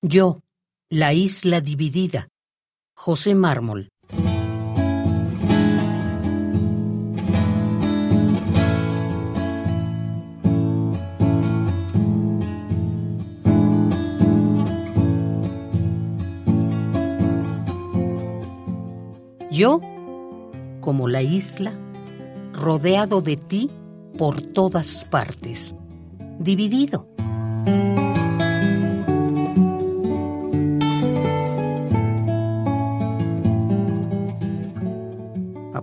Yo, la isla dividida. José Mármol. Yo, como la isla, rodeado de ti por todas partes, dividido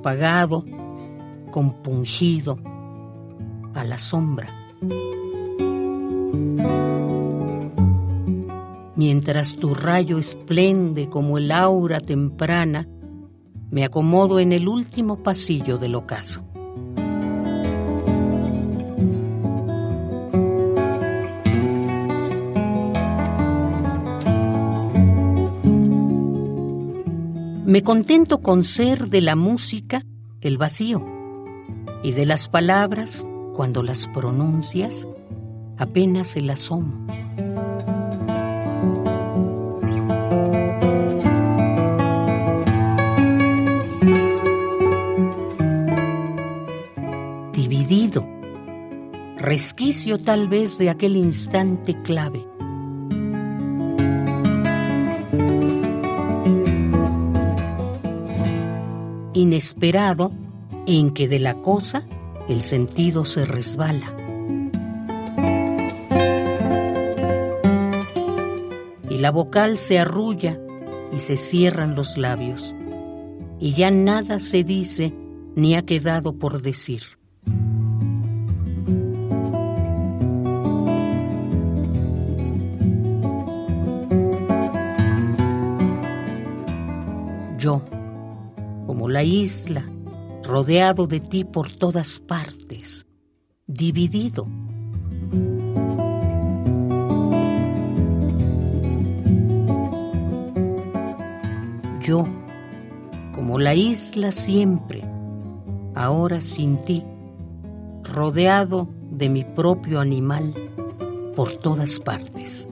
apagado, compungido, a la sombra. Mientras tu rayo esplende como el aura temprana, me acomodo en el último pasillo del ocaso. Me contento con ser de la música el vacío y de las palabras, cuando las pronuncias, apenas el asomo. Dividido, resquicio tal vez de aquel instante clave inesperado en que de la cosa el sentido se resbala. Y la vocal se arrulla y se cierran los labios, y ya nada se dice ni ha quedado por decir. Yo como la isla, rodeado de ti por todas partes, dividido. Yo, como la isla siempre, ahora sin ti, rodeado de mi propio animal por todas partes.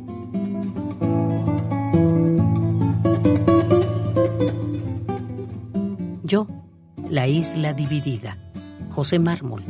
La isla dividida. José Mármol.